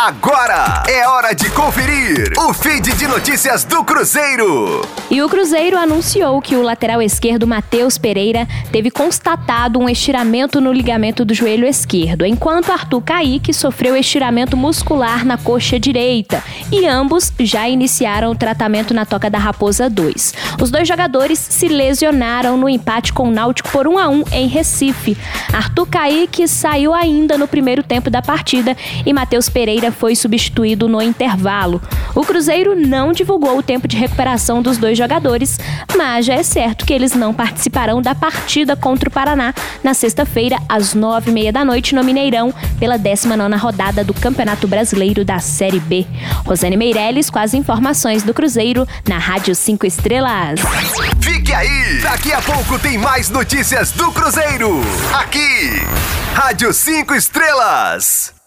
Agora é hora de conferir o feed de notícias do Cruzeiro. E o Cruzeiro anunciou que o lateral esquerdo Matheus Pereira teve constatado um estiramento no ligamento do joelho esquerdo, enquanto Arthur Caíque sofreu estiramento muscular na coxa direita. E ambos já iniciaram o tratamento na Toca da Raposa 2. Os dois jogadores se lesionaram no empate com o Náutico por 1 a 1 em Recife. Arthur Caíque saiu ainda no primeiro tempo da partida e Matheus Pereira foi substituído no intervalo. O Cruzeiro não divulgou o tempo de recuperação dos dois jogadores, mas já é certo que eles não participarão da partida contra o Paraná na sexta-feira, às nove e meia da noite, no Mineirão, pela 19 rodada do Campeonato Brasileiro da Série B. Rosane Meirelles com as informações do Cruzeiro na Rádio 5 Estrelas. Fique aí! Daqui a pouco tem mais notícias do Cruzeiro. Aqui, Rádio 5 Estrelas.